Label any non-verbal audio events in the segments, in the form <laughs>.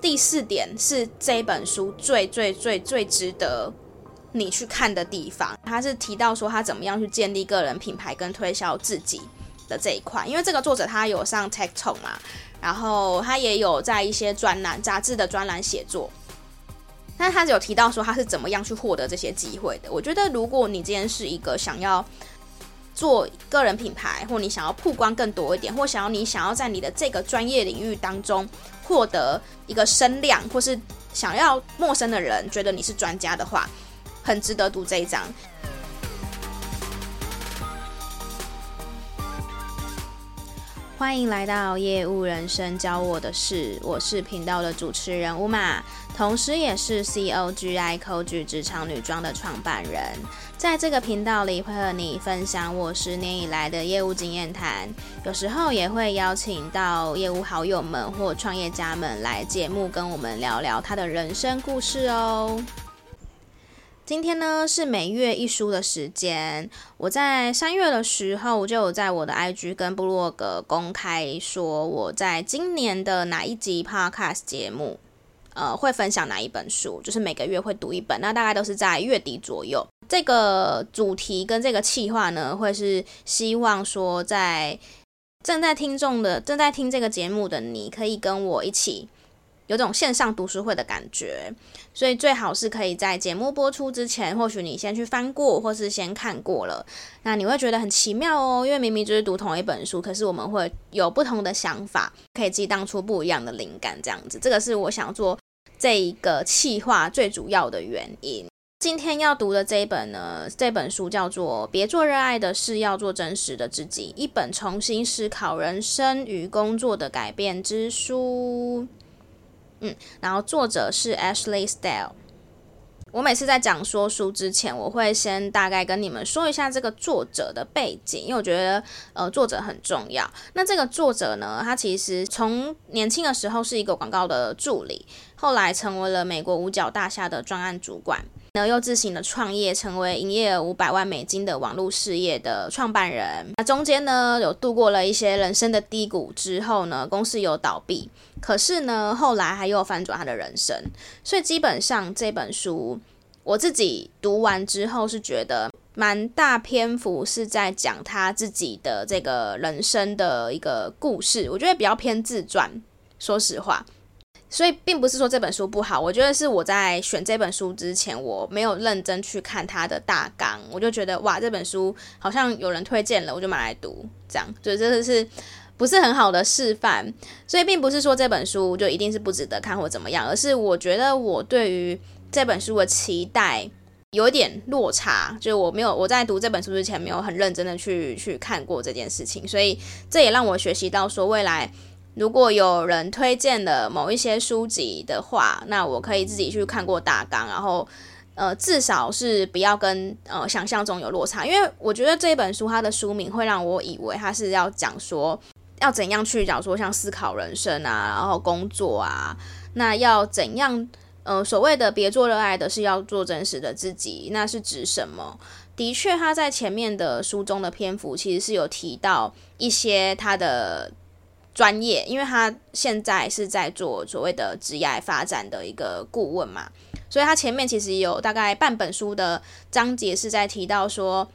第四点是这本书最最最最值得你去看的地方，他是提到说他怎么样去建立个人品牌跟推销自己的这一块，因为这个作者他有上 Tech Talk 嘛，然后他也有在一些专栏杂志的专栏写作，但他有提到说他是怎么样去获得这些机会的。我觉得如果你今天是一个想要做个人品牌，或你想要曝光更多一点，或想要你想要在你的这个专业领域当中获得一个声量，或是想要陌生的人觉得你是专家的话，很值得读这一章。欢迎来到业务人生教我的事，我是频道的主持人 Uma，同时也是 COGI Coach 职场女装的创办人。在这个频道里，会和你分享我十年以来的业务经验谈，有时候也会邀请到业务好友们或创业家们来节目跟我们聊聊他的人生故事哦。今天呢是每月一书的时间。我在三月的时候就有在我的 IG 跟部落格公开说，我在今年的哪一集 Podcast 节目，呃，会分享哪一本书，就是每个月会读一本，那大概都是在月底左右。这个主题跟这个企划呢，会是希望说，在正在听众的正在听这个节目的你，可以跟我一起。有种线上读书会的感觉，所以最好是可以在节目播出之前，或许你先去翻过，或是先看过了，那你会觉得很奇妙哦，因为明明就是读同一本书，可是我们会有不同的想法，可以激荡出不一样的灵感，这样子，这个是我想做这一个企划最主要的原因。今天要读的这一本呢，这本书叫做《别做热爱的事，要做真实的自己》，一本重新思考人生与工作的改变之书。嗯，然后作者是 Ashley Stahl。我每次在讲说书之前，我会先大概跟你们说一下这个作者的背景，因为我觉得呃作者很重要。那这个作者呢，他其实从年轻的时候是一个广告的助理，后来成为了美国五角大厦的专案主管。然后，又自行的创业，成为营业额五百万美金的网络事业的创办人。那中间呢，有度过了一些人生的低谷之后呢，公司有倒闭，可是呢，后来还又翻转他的人生。所以基本上这本书，我自己读完之后是觉得蛮大篇幅是在讲他自己的这个人生的一个故事，我觉得比较偏自传，说实话。所以并不是说这本书不好，我觉得是我在选这本书之前，我没有认真去看它的大纲，我就觉得哇，这本书好像有人推荐了，我就买来读，这样，所以真的是不是很好的示范。所以并不是说这本书就一定是不值得看或怎么样，而是我觉得我对于这本书的期待有点落差，就是我没有我在读这本书之前没有很认真的去去看过这件事情，所以这也让我学习到说未来。如果有人推荐了某一些书籍的话，那我可以自己去看过大纲，然后呃，至少是不要跟呃想象中有落差，因为我觉得这本书它的书名会让我以为它是要讲说要怎样去讲说像思考人生啊，然后工作啊，那要怎样呃所谓的别做热爱的事，要做真实的自己，那是指什么？的确，他在前面的书中的篇幅其实是有提到一些他的。专业，因为他现在是在做所谓的职业发展的一个顾问嘛，所以他前面其实有大概半本书的章节是在提到说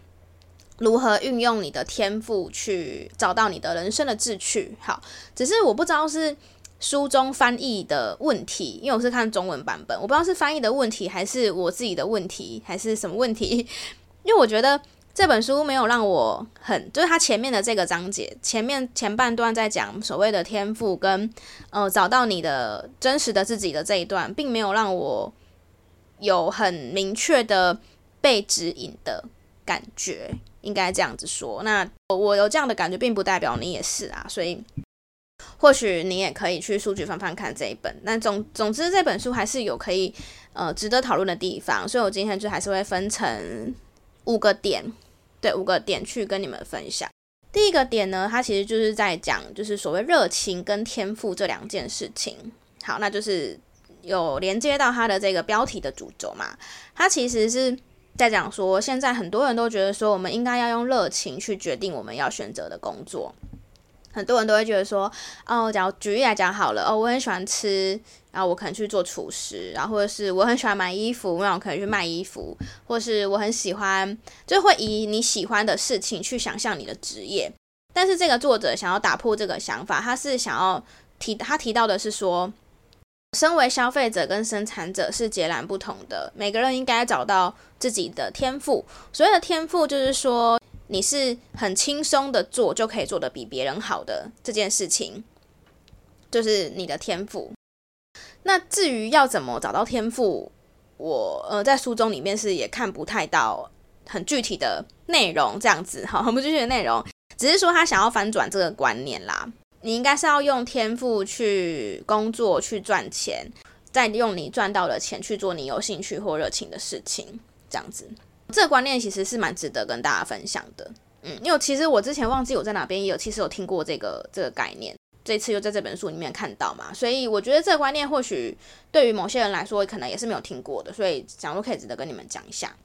如何运用你的天赋去找到你的人生的志趣。好，只是我不知道是书中翻译的问题，因为我是看中文版本，我不知道是翻译的问题还是我自己的问题还是什么问题，<laughs> 因为我觉得。这本书没有让我很，就是它前面的这个章节，前面前半段在讲所谓的天赋跟呃找到你的真实的自己的这一段，并没有让我有很明确的被指引的感觉，应该这样子说。那我有这样的感觉，并不代表你也是啊，所以或许你也可以去数据翻翻看这一本。那总总之这本书还是有可以呃值得讨论的地方，所以我今天就还是会分成五个点。对，五个点去跟你们分享。第一个点呢，它其实就是在讲，就是所谓热情跟天赋这两件事情。好，那就是有连接到它的这个标题的主轴嘛。它其实是在讲说，现在很多人都觉得说，我们应该要用热情去决定我们要选择的工作。很多人都会觉得说，哦，假如举例来讲好了，哦，我很喜欢吃，然后我可能去做厨师，然后或者是我很喜欢买衣服，那我可能去卖衣服，或是我很喜欢，就会以你喜欢的事情去想象你的职业。但是这个作者想要打破这个想法，他是想要提，他提到的是说，身为消费者跟生产者是截然不同的，每个人应该找到自己的天赋。所谓的天赋，就是说。你是很轻松的做就可以做得比别人好的这件事情，就是你的天赋。那至于要怎么找到天赋，我呃在书中里面是也看不太到很具体的内容，这样子哈，很不具体的内容，只是说他想要翻转这个观念啦。你应该是要用天赋去工作去赚钱，再用你赚到的钱去做你有兴趣或热情的事情，这样子。这个观念其实是蛮值得跟大家分享的，嗯，因为其实我之前忘记我在哪边也有，其实有听过这个这个概念，这次又在这本书里面看到嘛，所以我觉得这个观念或许对于某些人来说可能也是没有听过的，所以想说可以值得跟你们讲一下。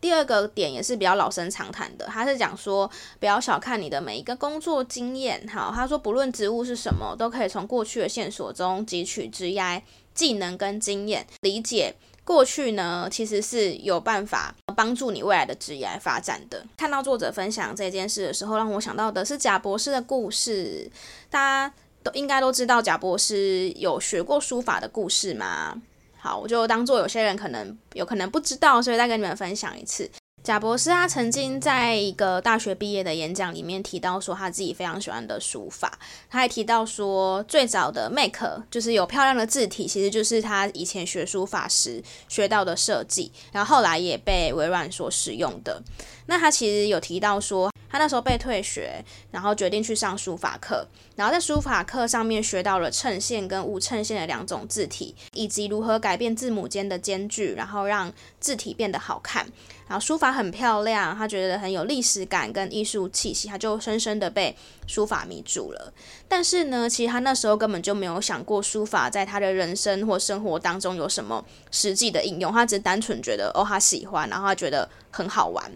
第二个点也是比较老生常谈的，他是讲说不要小看你的每一个工作经验，好，他说不论职务是什么，都可以从过去的线索中汲取职业技能跟经验，理解。过去呢，其实是有办法帮助你未来的职业发展的。看到作者分享这件事的时候，让我想到的是贾博士的故事。大家都应该都知道贾博士有学过书法的故事吗？好，我就当做有些人可能有可能不知道，所以再跟你们分享一次。贾博士他曾经在一个大学毕业的演讲里面提到说，他自己非常喜欢的书法。他还提到说，最早的 Make 就是有漂亮的字体，其实就是他以前学书法时学到的设计，然后后来也被微软所使用的。那他其实有提到说，他那时候被退学，然后决定去上书法课，然后在书法课上面学到了衬线跟无衬线的两种字体，以及如何改变字母间的间距，然后让字体变得好看。然后书法很漂亮，他觉得很有历史感跟艺术气息，他就深深的被书法迷住了。但是呢，其实他那时候根本就没有想过书法在他的人生或生活当中有什么实际的应用，他只单纯觉得哦，他喜欢，然后他觉得很好玩。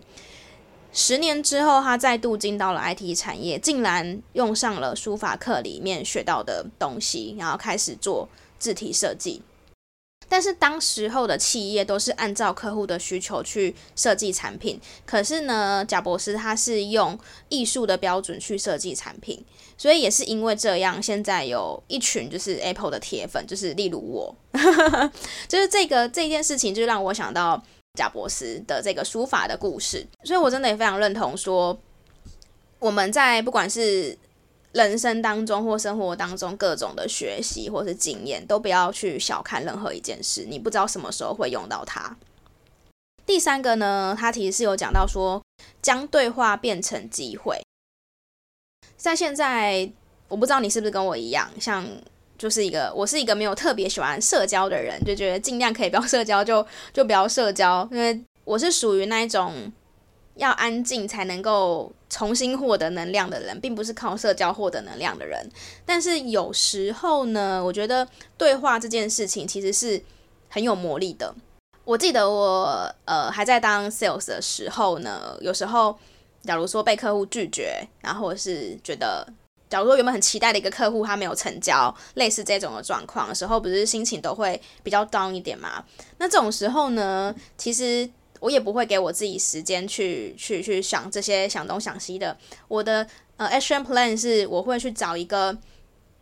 十年之后，他再度进到了 IT 产业，竟然用上了书法课里面学到的东西，然后开始做字体设计。但是当时候的企业都是按照客户的需求去设计产品，可是呢，贾博士他是用艺术的标准去设计产品，所以也是因为这样，现在有一群就是 Apple 的铁粉，就是例如我，<laughs> 就是这个这件事情就让我想到。贾伯斯的这个书法的故事，所以我真的也非常认同说，我们在不管是人生当中或生活当中各种的学习或是经验，都不要去小看任何一件事，你不知道什么时候会用到它。第三个呢，他其实是有讲到说，将对话变成机会。在现在，我不知道你是不是跟我一样，像。就是一个，我是一个没有特别喜欢社交的人，就觉得尽量可以不要社交就就不要社交，因为我是属于那一种要安静才能够重新获得能量的人，并不是靠社交获得能量的人。但是有时候呢，我觉得对话这件事情其实是很有魔力的。我记得我呃还在当 sales 的时候呢，有时候假如说被客户拒绝，然后是觉得。假如说原本很期待的一个客户他没有成交，类似这种的状况的时候，不是心情都会比较 down 一点嘛？那这种时候呢，其实我也不会给我自己时间去去去想这些想东想西的。我的呃 action plan 是我会去找一个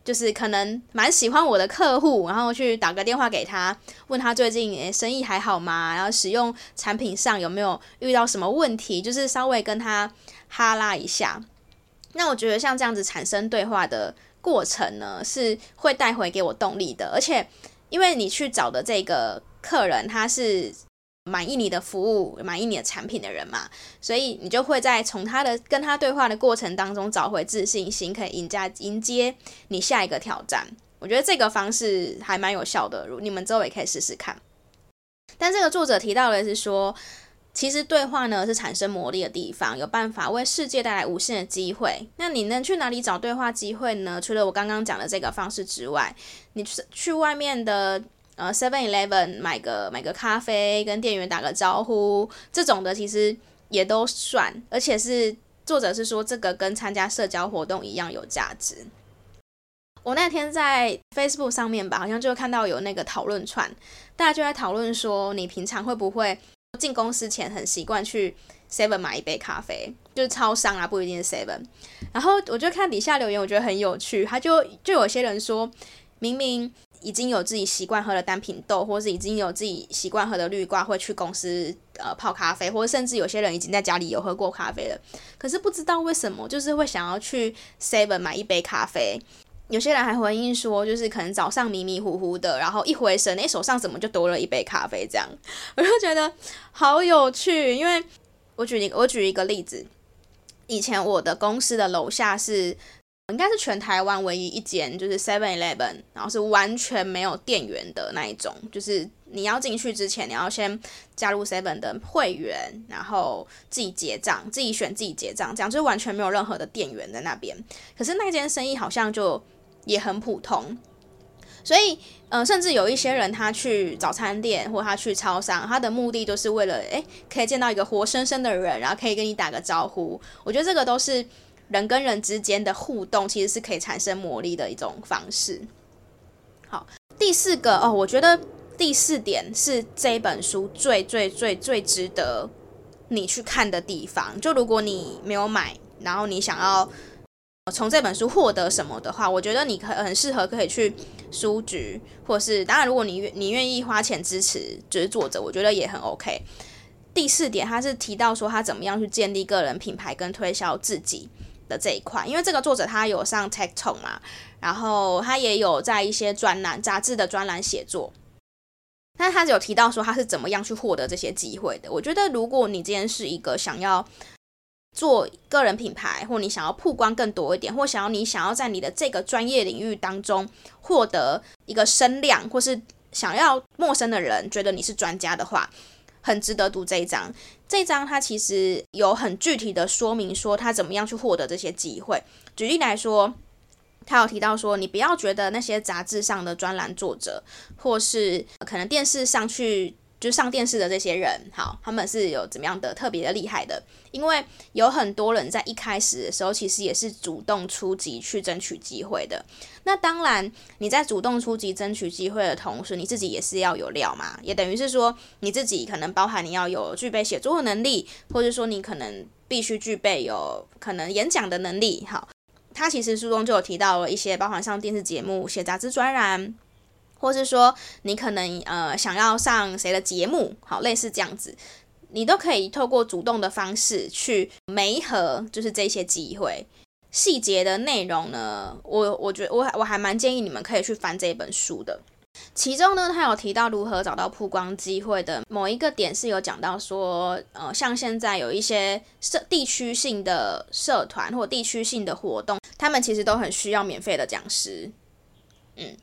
就是可能蛮喜欢我的客户，然后去打个电话给他，问他最近诶生意还好吗？然后使用产品上有没有遇到什么问题，就是稍微跟他哈拉一下。那我觉得像这样子产生对话的过程呢，是会带回给我动力的。而且，因为你去找的这个客人，他是满意你的服务、满意你的产品的人嘛，所以你就会在从他的跟他对话的过程当中找回自信心，可以迎接迎接你下一个挑战。我觉得这个方式还蛮有效的，如你们之后也可以试试看。但这个作者提到的是说。其实对话呢是产生魔力的地方，有办法为世界带来无限的机会。那你能去哪里找对话机会呢？除了我刚刚讲的这个方式之外，你去外面的呃 Seven Eleven 买个买个咖啡，跟店员打个招呼，这种的其实也都算，而且是作者是说这个跟参加社交活动一样有价值。我那天在 Facebook 上面吧，好像就看到有那个讨论串，大家就在讨论说，你平常会不会进公司前很习惯去 Seven 买一杯咖啡，就是超商啊，不一定是 Seven。然后我就看底下留言，我觉得很有趣，他就就有些人说，明明已经有自己习惯喝的单品豆，或是已经有自己习惯喝的绿瓜，会去公司呃泡咖啡，或者甚至有些人已经在家里有喝过咖啡了，可是不知道为什么，就是会想要去 Seven 买一杯咖啡。有些人还回应说，就是可能早上迷迷糊糊的，然后一回神，诶，手上怎么就多了一杯咖啡？这样，<laughs> 我就觉得好有趣，因为。我举一，我举一个例子。以前我的公司的楼下是，应该是全台湾唯一一间，就是 Seven Eleven，然后是完全没有店员的那一种，就是你要进去之前，你要先加入 Seven 的会员，然后自己结账，自己选自己结账，这样就完全没有任何的店员在那边。可是那间生意好像就也很普通。所以，嗯、甚至有一些人，他去早餐店或他去超商，他的目的都是为了，诶，可以见到一个活生生的人，然后可以跟你打个招呼。我觉得这个都是人跟人之间的互动，其实是可以产生魔力的一种方式。好，第四个哦，我觉得第四点是这本书最最最最值得你去看的地方。就如果你没有买，然后你想要。从这本书获得什么的话，我觉得你可很适合可以去书局，或是当然，如果你你愿意花钱支持就是作者，我觉得也很 OK。第四点，他是提到说他怎么样去建立个人品牌跟推销自己的这一块，因为这个作者他有上 TED Talk 嘛，然后他也有在一些专栏杂志的专栏写作，但是他有提到说他是怎么样去获得这些机会的。我觉得如果你今天是一个想要做个人品牌，或你想要曝光更多一点，或想要你想要在你的这个专业领域当中获得一个声量，或是想要陌生的人觉得你是专家的话，很值得读这一章。这一章它其实有很具体的说明，说他怎么样去获得这些机会。举例来说，他有提到说，你不要觉得那些杂志上的专栏作者，或是可能电视上去。就上电视的这些人，好，他们是有怎么样的特别的厉害的？因为有很多人在一开始的时候，其实也是主动出击去争取机会的。那当然，你在主动出击争取机会的同时，你自己也是要有料嘛，也等于是说你自己可能包含你要有具备写作的能力，或者说你可能必须具备有可能演讲的能力。好，他其实书中就有提到了一些，包含上电视节目、写杂志专栏。或是说你可能呃想要上谁的节目，好，类似这样子，你都可以透过主动的方式去媒合，就是这些机会。细节的内容呢，我我觉得我我还蛮建议你们可以去翻这本书的。其中呢，他有提到如何找到曝光机会的某一个点是有讲到说，呃，像现在有一些社地区性的社团或地区性的活动，他们其实都很需要免费的讲师，嗯。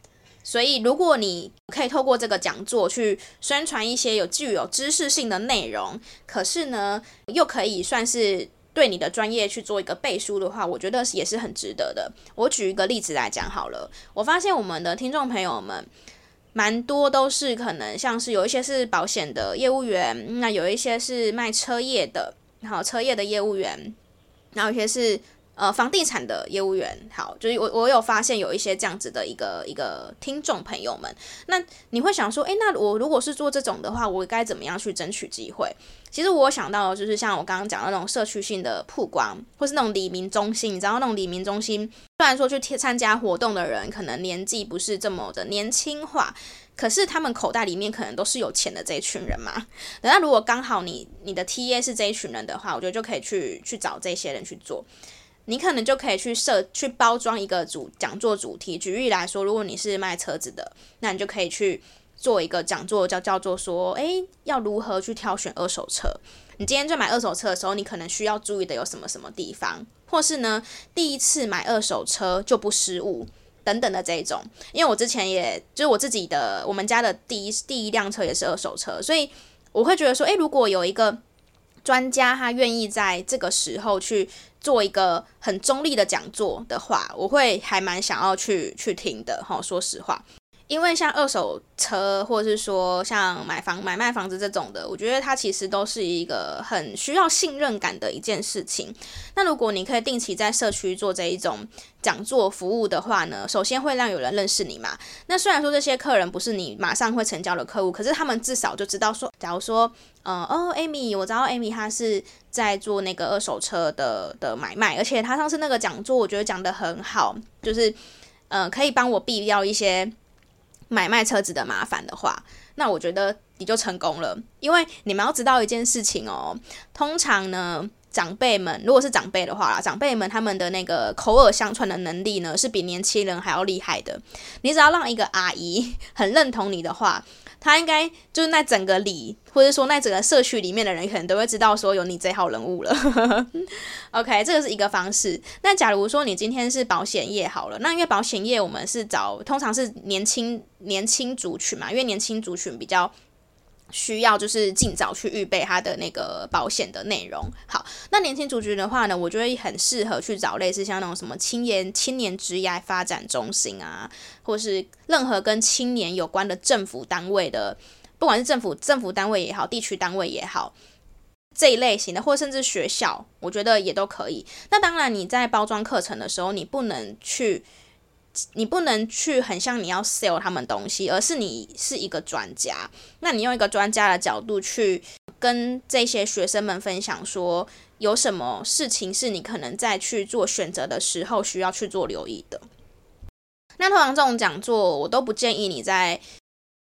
所以，如果你可以透过这个讲座去宣传一些有具有知识性的内容，可是呢，又可以算是对你的专业去做一个背书的话，我觉得也是很值得的。我举一个例子来讲好了，我发现我们的听众朋友们蛮多都是可能像是有一些是保险的业务员，那有一些是卖车业的，然后车业的业务员，然后有些是。呃，房地产的业务员，好，就是我我有发现有一些这样子的一个一个听众朋友们，那你会想说，诶，那我如果是做这种的话，我该怎么样去争取机会？其实我想到的就是像我刚刚讲的那种社区性的曝光，或是那种里民中心，你知道那种里民中心，虽然说去参加活动的人可能年纪不是这么的年轻化，可是他们口袋里面可能都是有钱的这一群人嘛。那如果刚好你你的 TA 是这一群人的话，我觉得就可以去去找这些人去做。你可能就可以去设去包装一个主讲座主题。举例来说，如果你是卖车子的，那你就可以去做一个讲座，叫叫做说，诶，要如何去挑选二手车？你今天在买二手车的时候，你可能需要注意的有什么什么地方？或是呢，第一次买二手车就不失误等等的这一种。因为我之前也就是我自己的，我们家的第一第一辆车也是二手车，所以我会觉得说，诶，如果有一个专家他愿意在这个时候去做一个很中立的讲座的话，我会还蛮想要去去听的哈。说实话，因为像二手车，或者是说像买房、买卖房子这种的，我觉得它其实都是一个很需要信任感的一件事情。那如果你可以定期在社区做这一种讲座服务的话呢，首先会让有人认识你嘛。那虽然说这些客人不是你马上会成交的客户，可是他们至少就知道说，假如说，呃，哦，Amy，我知道 Amy 她是在做那个二手车的的买卖，而且她上次那个讲座我觉得讲得很好，就是，呃，可以帮我避掉一些。买卖车子的麻烦的话，那我觉得你就成功了，因为你们要知道一件事情哦。通常呢，长辈们如果是长辈的话啦，长辈们他们的那个口耳相传的能力呢，是比年轻人还要厉害的。你只要让一个阿姨 <laughs> 很认同你的话。他应该就是那整个里，或者说那整个社区里面的人，可能都会知道说有你这号人物了。<laughs> OK，这个是一个方式。那假如说你今天是保险业好了，那因为保险业我们是找通常是年轻年轻族群嘛，因为年轻族群比较。需要就是尽早去预备他的那个保险的内容。好，那年轻族群的话呢，我觉得很适合去找类似像那种什么青年青年职业发展中心啊，或是任何跟青年有关的政府单位的，不管是政府政府单位也好，地区单位也好，这一类型的，或甚至学校，我觉得也都可以。那当然，你在包装课程的时候，你不能去。你不能去很像你要 sell 他们东西，而是你是一个专家。那你用一个专家的角度去跟这些学生们分享，说有什么事情是你可能在去做选择的时候需要去做留意的。那通常这种讲座，我都不建议你在。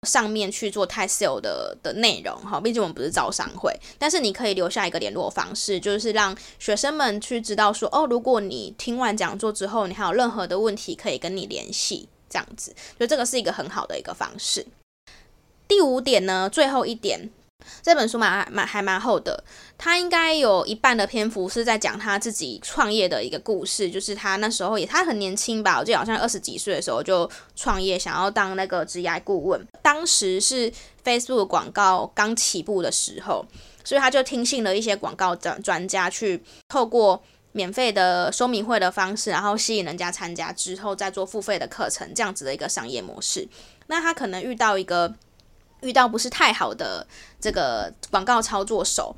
上面去做太 sale 的的内容哈，毕竟我们不是招商会，但是你可以留下一个联络方式，就是让学生们去知道说，哦，如果你听完讲座之后，你还有任何的问题可以跟你联系，这样子，所以这个是一个很好的一个方式。第五点呢，最后一点。这本书蛮蛮还蛮厚的，他应该有一半的篇幅是在讲他自己创业的一个故事，就是他那时候也他很年轻吧，我记得好像二十几岁的时候就创业，想要当那个职业顾问。当时是 Facebook 广告刚起步的时候，所以他就听信了一些广告专专家，去透过免费的说明会的方式，然后吸引人家参加之后再做付费的课程，这样子的一个商业模式。那他可能遇到一个。遇到不是太好的这个广告操作手，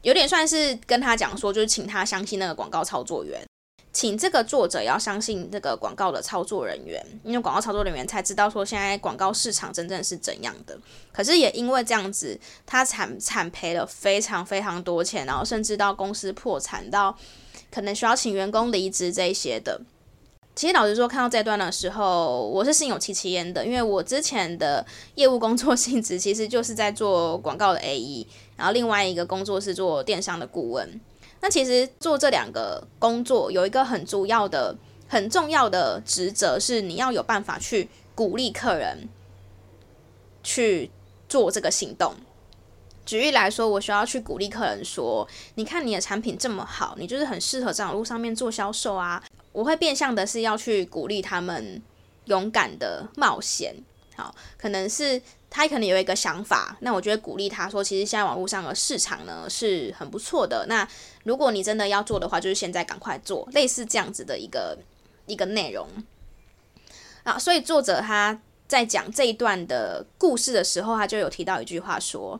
有点算是跟他讲说，就是请他相信那个广告操作员，请这个作者要相信这个广告的操作人员，因为广告操作人员才知道说现在广告市场真正是怎样的。可是也因为这样子，他惨惨赔了非常非常多钱，然后甚至到公司破产，到可能需要请员工离职这一些的。其实老实说，看到这段的时候，我是心有戚戚焉的，因为我之前的业务工作性质其实就是在做广告的 AE，然后另外一个工作是做电商的顾问。那其实做这两个工作有一个很主要的、很重要的职责，是你要有办法去鼓励客人去做这个行动。举例来说，我需要去鼓励客人说：“你看你的产品这么好，你就是很适合在网络上面做销售啊。”我会变相的是要去鼓励他们勇敢的冒险，好，可能是他可能有一个想法，那我就会鼓励他说，其实现在网络上的市场呢是很不错的，那如果你真的要做的话，就是现在赶快做，类似这样子的一个一个内容啊。所以作者他在讲这一段的故事的时候，他就有提到一句话说，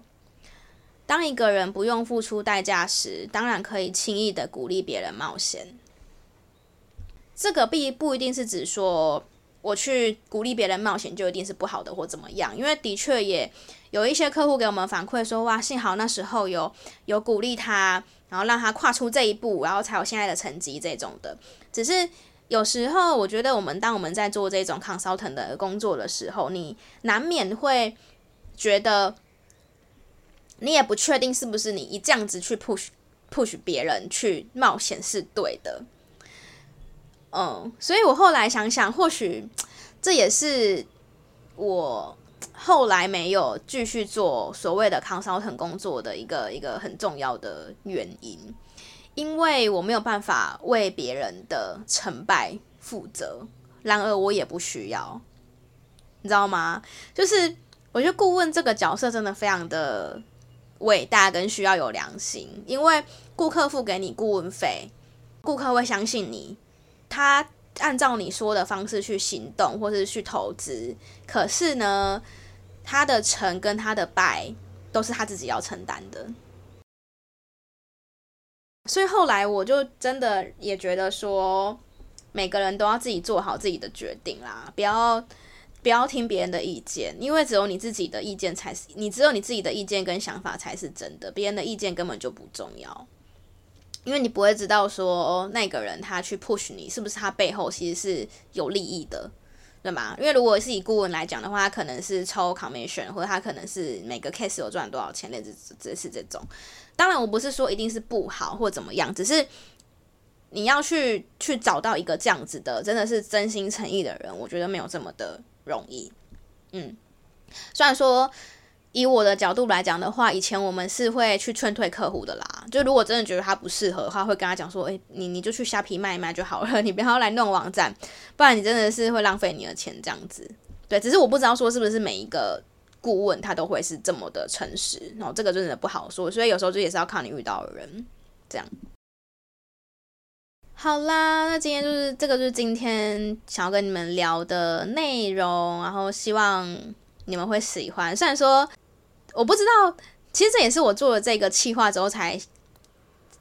当一个人不用付出代价时，当然可以轻易的鼓励别人冒险。这个并不一定是指说我去鼓励别人冒险就一定是不好的或怎么样，因为的确也有一些客户给我们反馈说，哇，幸好那时候有有鼓励他，然后让他跨出这一步，然后才有现在的成绩这种的。只是有时候我觉得我们当我们在做这种 consultant 的工作的时候，你难免会觉得你也不确定是不是你一这样子去 push push 别人去冒险是对的。嗯，所以我后来想想，或许这也是我后来没有继续做所谓的康少腾工作的一个一个很重要的原因，因为我没有办法为别人的成败负责，然而我也不需要，你知道吗？就是我觉得顾问这个角色真的非常的伟大跟需要有良心，因为顾客付给你顾问费，顾客会相信你。他按照你说的方式去行动，或是去投资，可是呢，他的成跟他的败都是他自己要承担的。所以后来我就真的也觉得说，每个人都要自己做好自己的决定啦，不要不要听别人的意见，因为只有你自己的意见才是，你只有你自己的意见跟想法才是真的，别人的意见根本就不重要。因为你不会知道说那个人他去 push 你，是不是他背后其实是有利益的，对吗？因为如果是以顾问来讲的话，他可能是抽 commission，或者他可能是每个 case 有赚多少钱，类似这是这种。当然，我不是说一定是不好或怎么样，只是你要去去找到一个这样子的，真的是真心诚意的人，我觉得没有这么的容易。嗯，虽然说。以我的角度来讲的话，以前我们是会去劝退客户的啦。就如果真的觉得他不适合的话，会跟他讲说：“诶，你你就去虾皮卖一卖就好了，<laughs> 你不要来弄网站，不然你真的是会浪费你的钱。”这样子，对。只是我不知道说是不是每一个顾问他都会是这么的诚实，然后这个真的不好说。所以有时候就也是要看你遇到的人。这样。好啦，那今天就是这个，就是今天想要跟你们聊的内容，然后希望你们会喜欢。虽然说。我不知道，其实这也是我做了这个企划之后才，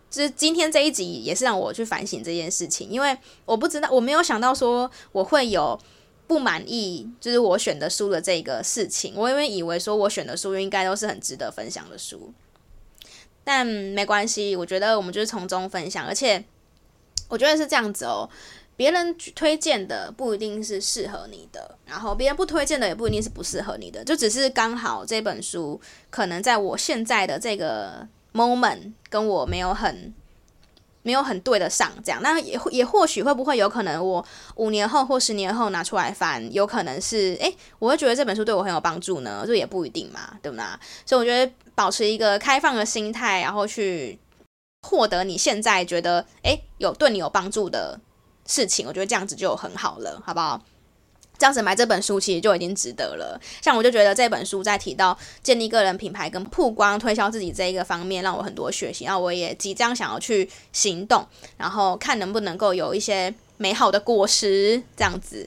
就是今天这一集也是让我去反省这件事情，因为我不知道，我没有想到说我会有不满意，就是我选的书的这个事情，我因为以为说我选的书应该都是很值得分享的书，但没关系，我觉得我们就是从中分享，而且我觉得是这样子哦。别人推荐的不一定是适合你的，然后别人不推荐的也不一定是不适合你的，就只是刚好这本书可能在我现在的这个 moment 跟我没有很没有很对得上，这样，那也也或许会不会有可能我五年后或十年后拿出来翻，有可能是诶，我会觉得这本书对我很有帮助呢，这也不一定嘛，对不啦？所以我觉得保持一个开放的心态，然后去获得你现在觉得诶有对你有帮助的。事情，我觉得这样子就很好了，好不好？这样子买这本书其实就已经值得了。像我就觉得这本书在提到建立个人品牌跟曝光、推销自己这一个方面，让我很多学习，然后我也即将想要去行动，然后看能不能够有一些美好的果实，这样子。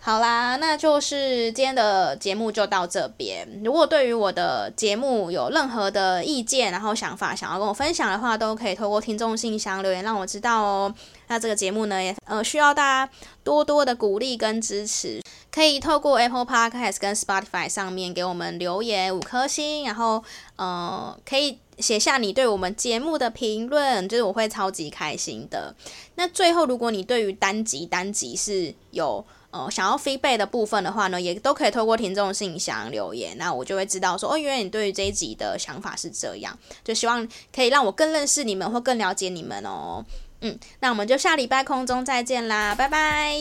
好啦，那就是今天的节目就到这边。如果对于我的节目有任何的意见，然后想法想要跟我分享的话，都可以透过听众信箱留言让我知道哦。那这个节目呢，也呃需要大家多多的鼓励跟支持，可以透过 Apple Podcast 跟 Spotify 上面给我们留言五颗星，然后呃可以写下你对我们节目的评论，就是我会超级开心的。那最后，如果你对于单集单集是有呃，想要 feedback 的部分的话呢，也都可以透过听众信箱留言，那我就会知道说，哦，原来你对于这一集的想法是这样，就希望可以让我更认识你们或更了解你们哦。那我们就下礼拜空中再见啦，拜拜。